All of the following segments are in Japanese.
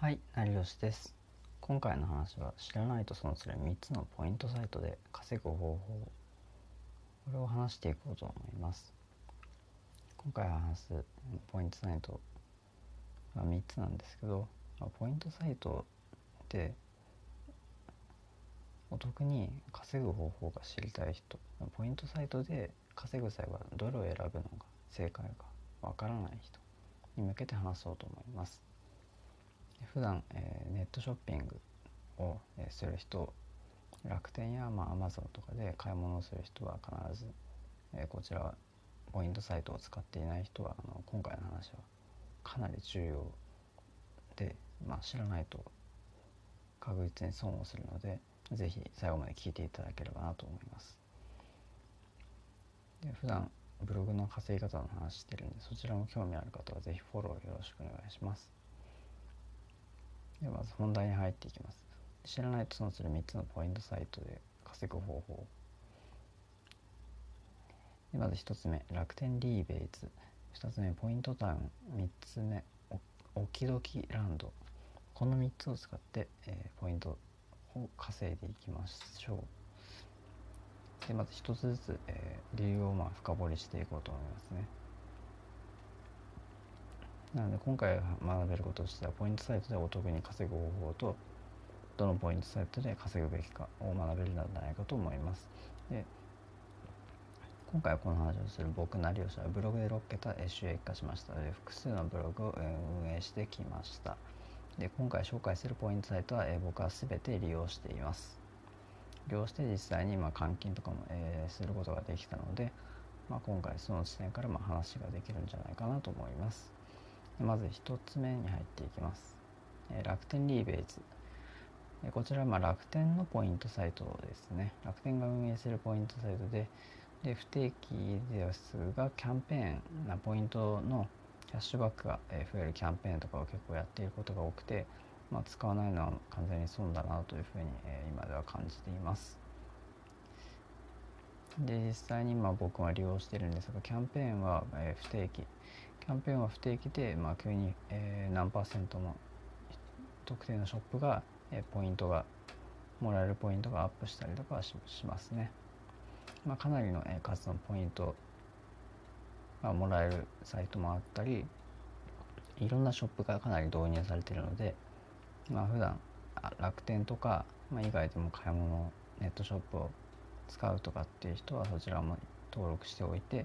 はい、成吉です。今回の話は知らないと損する3つのポイントサイトで稼ぐ方法これを話していこうと思います。今回話すポイントサイトは3つなんですけど、まポイントサイトでお得に稼ぐ方法が知りたい人ポイントサイトで稼ぐ際はどれを選ぶのが正解かわからない人に向けて話そうと思います。普段、えーネットショッピングを、えする人楽天や、まあ、Amazon とかで買い物をする人は必ず、えーこちらポイントサイトを使っていない人はあの今回の話はかなり重要で、まあ、知らないと確実に損をするのでぜひ最後まで聞いていただければなと思います。で普段ブログの稼ぎ方の話してるんでそちらも興味ある方はぜひフォローよろしくお願いします。でまず本題に入っていきます。知らないと損する3つのポイントサイトで稼ぐ方法。でまず1つ目、楽天リーベイツ。2つ目、ポイントタウン。3つ目、おきどきランド。この3つを使って、えーポイントを稼いでいきましょう。でまず1つずつ、えー理由をまあ深掘りしていこうと思いますね。なので今回学べることとしてはポイントサイトでお得に稼ぐ方法とどのポイントサイトで稼ぐべきかを学べるのではないかと思います。で今回この話をする僕成吉はブログで6桁収益化しましたので複数のブログを運営してきました。で今回紹介するポイントサイトは、僕は全て利用しています。利用して実際にま換金とかも、えーすることができたので、まあ、今回その視点からま話ができるんじゃないかなと思います。まず1つ目に入っていきます、えー楽天リーベイツえーこちらはま楽天のポイントサイトですね。楽天が運営するポイントサイトでで不定期ですがキャンペーンなポイントのキャッシュバックが増えるキャンペーンとかを結構やっていることが多くて、まあ、使わないのは完全に損だなというふうに、え今では感じています。で実際にま僕は利用してるんですがキャンペーンは、え不定期。キャンペーンは不定期で、まあ、急に、えー何パーセントの特定のショップが、えーポイントがもらえるポイントがアップしたりとかはしますね。まあ、かなりの、えー数のポイントがもらえるサイトもあったりいろんなショップがかなり導入されているので、まあ普段楽天とか、まあ、以外でも買い物ネットショップを使うとかっていう人はそちらも登録しておいて、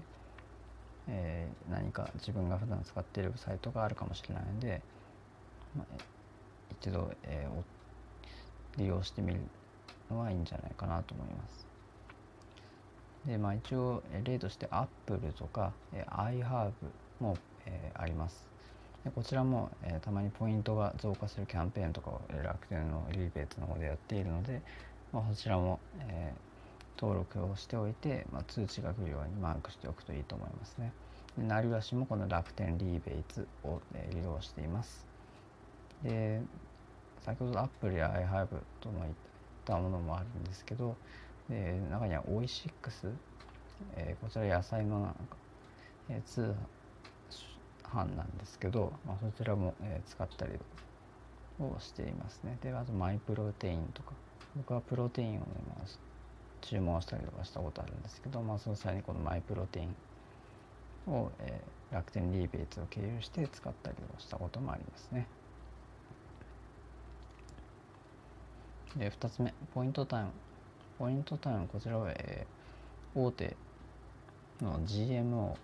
えー何か自分が普段使っているサイトがあるかもしれないので、まあ、一度、えー利用してみるのはいいんじゃないかなと思います。でまあ一応例としてアップルとか、えー、iHerb も、えーあります。でこちらも、えーたまにポイントが増加するキャンペーンとかを、楽天のリーベイツの方でやっているので、まあ、そちらも、えー登録をしておいて、まあ、通知が来るようにマークしておくといいと思いますね。で成吉もこの楽天リーベイツを、えー利用しています。で先ほどアップルや iHerb ともいったものもあるんですけどで中にはオイシックス、えーこちら野菜のなんか、えー通販なんですけど、まあ、そちらも、えー使ったりをしていますねであとマイプロテインとか僕はプロテインをね、まあ注文したりとかしたことあるんですけど、まあ、その際にこのマイプロテインを、えー楽天リーベイツを経由して使ったりをしたこともありますね。で2つ目ポイントタウン。ポイントタウンこちらは、えー大手の GMO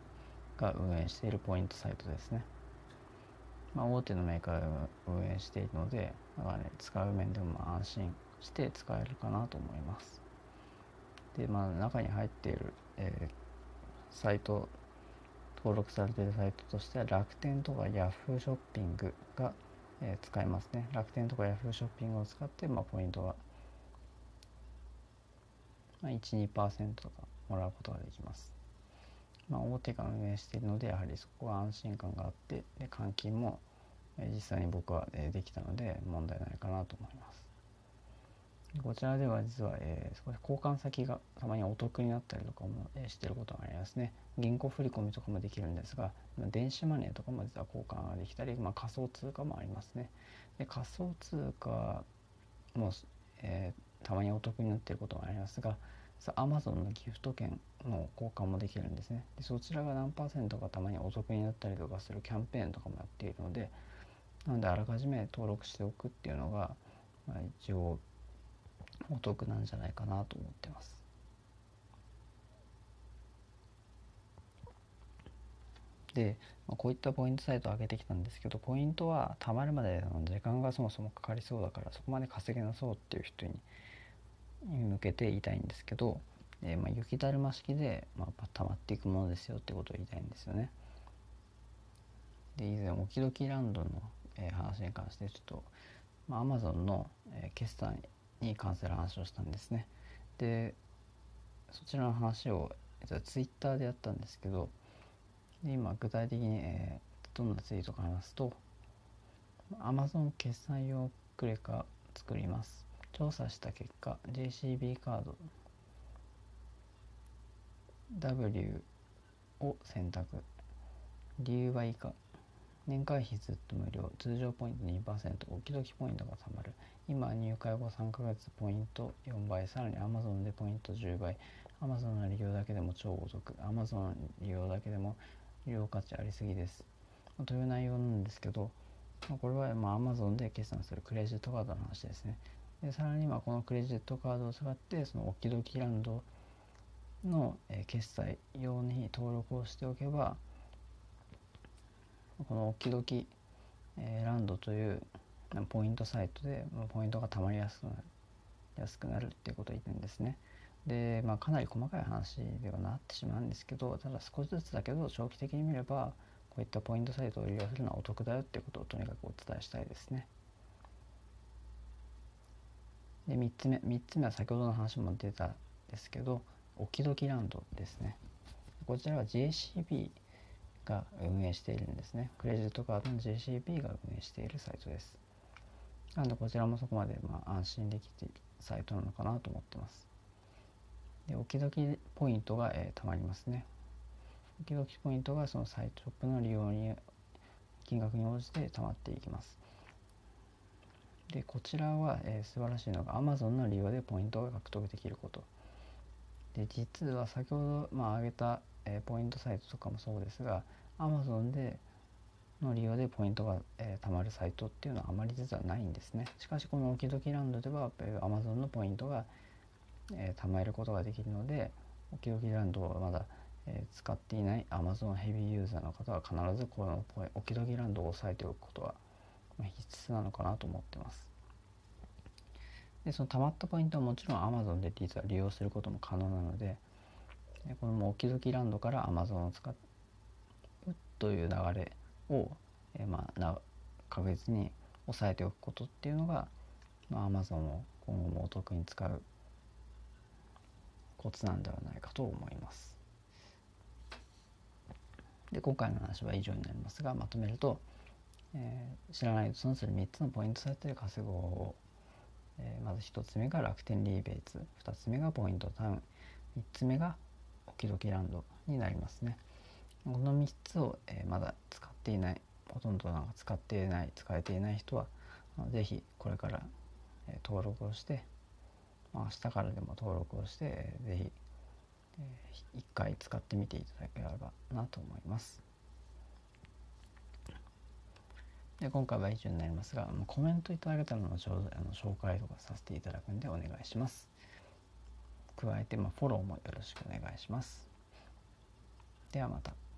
が運営しているポイントサイトですね、まあ、大手のメーカーが運営しているのでだから、ね、使う面でも安心して使えるかなと思います。でまあ中に入っている、えーサイト登録されているサイトとしては楽天とか Yahoo ショッピングが、えー使えますね。楽天とか Yahoo ショッピングを使って、まあ、ポイントが、まあ、12%とかもらうことができます、まあ、大手が運営しているのでやはりそこは安心感があってで換金も、実際に僕は、できたので問題ないかなと思います。こちらでは実は、えー少し交換先がたまにお得になったりとかも、えーしてることがありますね。銀行振込とかもできるんですが電子マネーとかも実は交換ができたり、まあ、仮想通貨もありますね。で仮想通貨も、えー、たまにお得になっていることもありますがアマゾンのギフト券の交換もできるんですね。でそちらが何パーセントかたまにお得になったりとかするキャンペーンとかもやっているのでなのであらかじめ登録しておくっていうのが、まあ、一応お得なんじゃないかなと思ってます。で、まあ、こういったポイントサイトを上げてきたんですけどポイントは貯まるまでの時間がそもそもかかりそうだからそこまで稼げなそうっていう人に向けて言いたいんですけど、えー、まあ雪だるま式で、まあ、溜まっていくものですよってことを言いたいんですよね。で以前オキドキランドの、えー、話に関してちょっと、まあ、Amazon の、えー、決算に関する話をしたんですね。でそちらの話を、えー、ツイッターでやったんですけどで今具体的に、えー、どんなツイートか話すと Amazon 決算用クレカ作ります。調査した結果 JCB カード W を選択。理由は以下。年会費ずっと無料。通常ポイント2%おきどきポイントがたまる。今入会後3ヶ月ポイント4倍。さらに Amazon でポイント10倍。Amazon の利用だけでも超お得。Amazon の利用だけでも利用価値ありすぎです。という内容なんですけどこれはまあ Amazon で決算するクレジットカードの話ですね。でさらにまあこのクレジットカードを使ってそのオキドキランドの、決済用に登録をしておけばこのオキドキ、えランドというポイントサイトでポイントがたまりやすくなる安くなるっていうことを言ってるんですね。で、まあ、かなり細かい話ではなってしまうんですけどただ少しずつだけど長期的に見ればこういったポイントサイトを利用するのはお得だよっていうことをとにかくお伝えしたいですね。で3つ目3つ目は先ほどの話も出たんですけどオキドキランドですねこちらは JCB が運営しているんですね。クレジットカードの JCB が運営しているサイトです。なのでこちらもそこまでまあ安心できているサイトなのかなと思ってます。でオキドキポイントが、えー、たまりますね。オキドキポイントがそのサイトショップの利用に金額に応じてたまっていきます。でこちらは、えー、素晴らしいのが Amazon の利用でポイントが獲得できること。で実は先ほど、まあ、挙げた、えー、ポイントサイトとかもそうですが Amazon での利用でポイントが、えー、貯まるサイトっていうのはあまり実はないんですねしかしこのオキドキランドでは、えー、Amazon のポイントが、えー、貯めることができるのでオキドキランドをまだ、えー、使っていない Amazon ヘビーユーザーの方は必ずこのオキドキランドを押さえておくことは必須なのかなと思ってます。でその溜まったポイントはもちろん Amazon で実は利用することも可能なのでこのオキドキランドから Amazon を使うという流れを、えまあ、な確実に押さえておくことっていうのが、まあ、Amazon を今後もお得に使うコツなんではないかと思います。で今回の話は以上になりますがまとめるとえー、知らないと損する3つのポイントサイトで稼ごうを、えー、まず1つ目が楽天リーベイツ2つ目がポイントタウン3つ目がオキドキランドになりますねこの3つを、えー、まだ使っていないほとんどなんか使っていない使えていない人は是非これから、えー、登録をして、まあ、明日からでも登録をして、えー、是非、えー、1回使ってみていただければなと思います。で今回は以上になりますがコメントいただけたら後ほどあの紹介とかさせていただくんでお願いします。加えて、まあ、フォローもよろしくお願いします。ではまた。